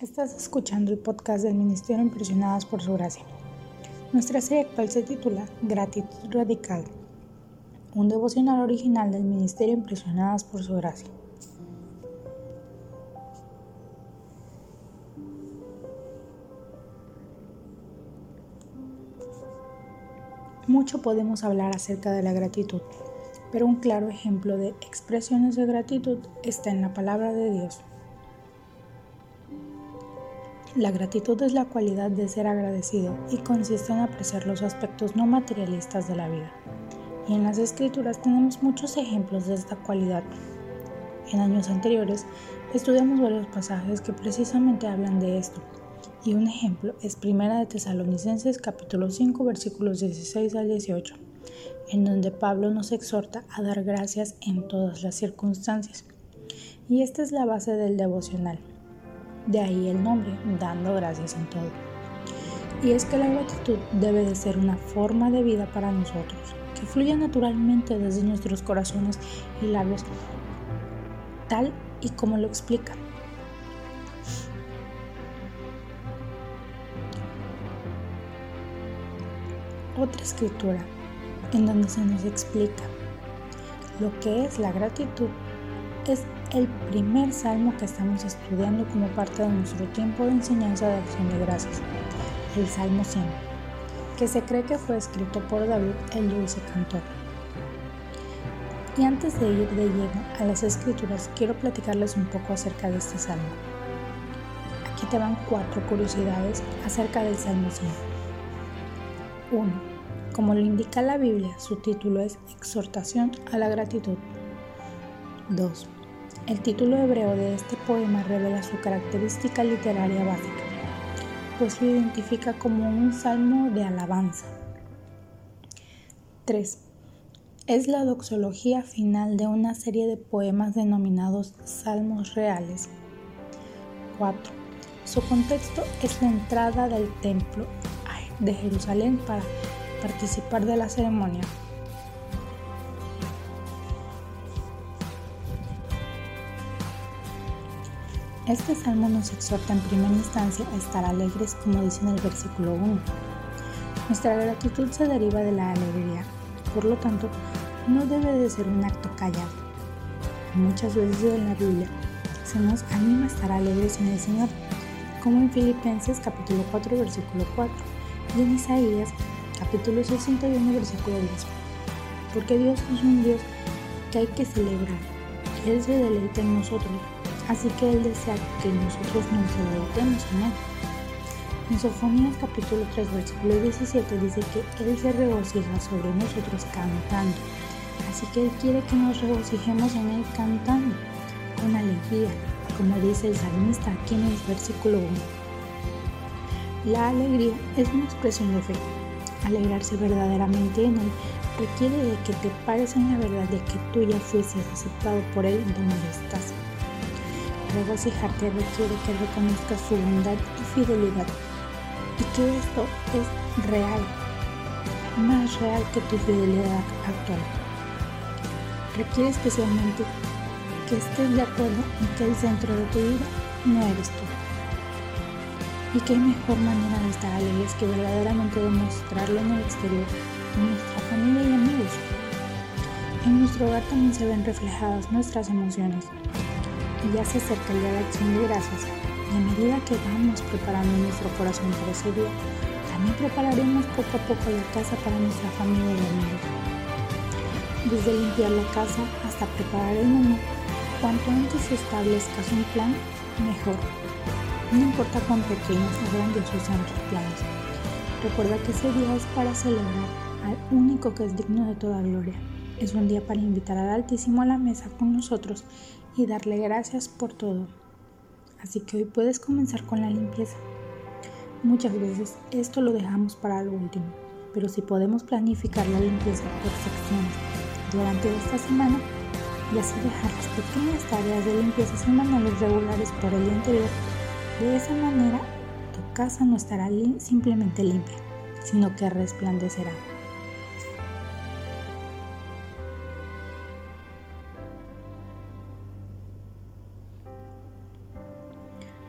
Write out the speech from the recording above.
Estás escuchando el podcast del Ministerio Impresionadas por Su Gracia. Nuestra serie actual se titula Gratitud Radical, un devocional original del Ministerio Impresionadas por Su Gracia. Mucho podemos hablar acerca de la gratitud, pero un claro ejemplo de expresiones de gratitud está en la palabra de Dios. La gratitud es la cualidad de ser agradecido y consiste en apreciar los aspectos no materialistas de la vida. Y en las escrituras tenemos muchos ejemplos de esta cualidad. En años anteriores estudiamos varios pasajes que precisamente hablan de esto. Y un ejemplo es Primera de Tesalonicenses capítulo 5 versículos 16 al 18, en donde Pablo nos exhorta a dar gracias en todas las circunstancias. Y esta es la base del devocional. De ahí el nombre, dando gracias en todo. Y es que la gratitud debe de ser una forma de vida para nosotros, que fluya naturalmente desde nuestros corazones y labios, tal y como lo explica. Otra escritura en donde se nos explica lo que es la gratitud es el primer salmo que estamos estudiando como parte de nuestro tiempo de enseñanza de acción de gracias, el Salmo 100, que se cree que fue escrito por David el dulce cantor. Y antes de ir de lleno a las escrituras, quiero platicarles un poco acerca de este salmo. Aquí te van cuatro curiosidades acerca del Salmo 100. 1. Como lo indica la Biblia, su título es Exhortación a la gratitud. 2. El título hebreo de este poema revela su característica literaria básica, pues lo identifica como un salmo de alabanza. 3. Es la doxología final de una serie de poemas denominados salmos reales. 4. Su contexto es la entrada del templo de Jerusalén para participar de la ceremonia. Este salmo nos exhorta en primera instancia a estar alegres, como dice en el versículo 1. Nuestra gratitud se deriva de la alegría, por lo tanto, no debe de ser un acto callado. Muchas veces en la Biblia se nos anima a estar alegres en el Señor, como en Filipenses capítulo 4 versículo 4 y en Isaías capítulo 61 versículo 10. Porque Dios es un Dios que hay que celebrar, Él se deleita en nosotros Así que Él desea que nosotros nos deleitemos en Él. En Sofonías capítulo 3 versículo 17 dice que Él se regocija sobre nosotros cantando. Así que Él quiere que nos regocijemos en Él cantando, con alegría, como dice el salmista aquí en el versículo 1. La alegría es una expresión de fe. Alegrarse verdaderamente en Él requiere de que te pares en la verdad de que tú ya fuiste aceptado por Él donde estás regocijarte requiere que reconozcas su bondad y fidelidad y que esto es real, más real que tu fidelidad actual. Requiere especialmente que estés de acuerdo en que el centro de tu vida no eres tú. Y qué mejor manera de estar alegres que verdaderamente demostrarlo en el exterior, en nuestra familia y amigos. En nuestro hogar también se ven reflejadas nuestras emociones, y ya se acerca el día de acción de gracias y a medida que vamos preparando nuestro corazón para ese día, también prepararemos poco a poco la casa para nuestra familia y amigos. Desde limpiar la casa hasta preparar el menú, cuanto antes establezcas un plan, mejor. No importa cuán pequeños o grandiosos sean tus planes. Recuerda que ese día es para celebrar al único que es digno de toda gloria. Es un día para invitar al Altísimo a la mesa con nosotros y darle gracias por todo. Así que hoy puedes comenzar con la limpieza. Muchas veces esto lo dejamos para lo último, pero si podemos planificar la limpieza por secciones durante esta semana y así dejar las pequeñas tareas de limpieza semanales regulares por el interior, de esa manera tu casa no estará simplemente limpia, sino que resplandecerá.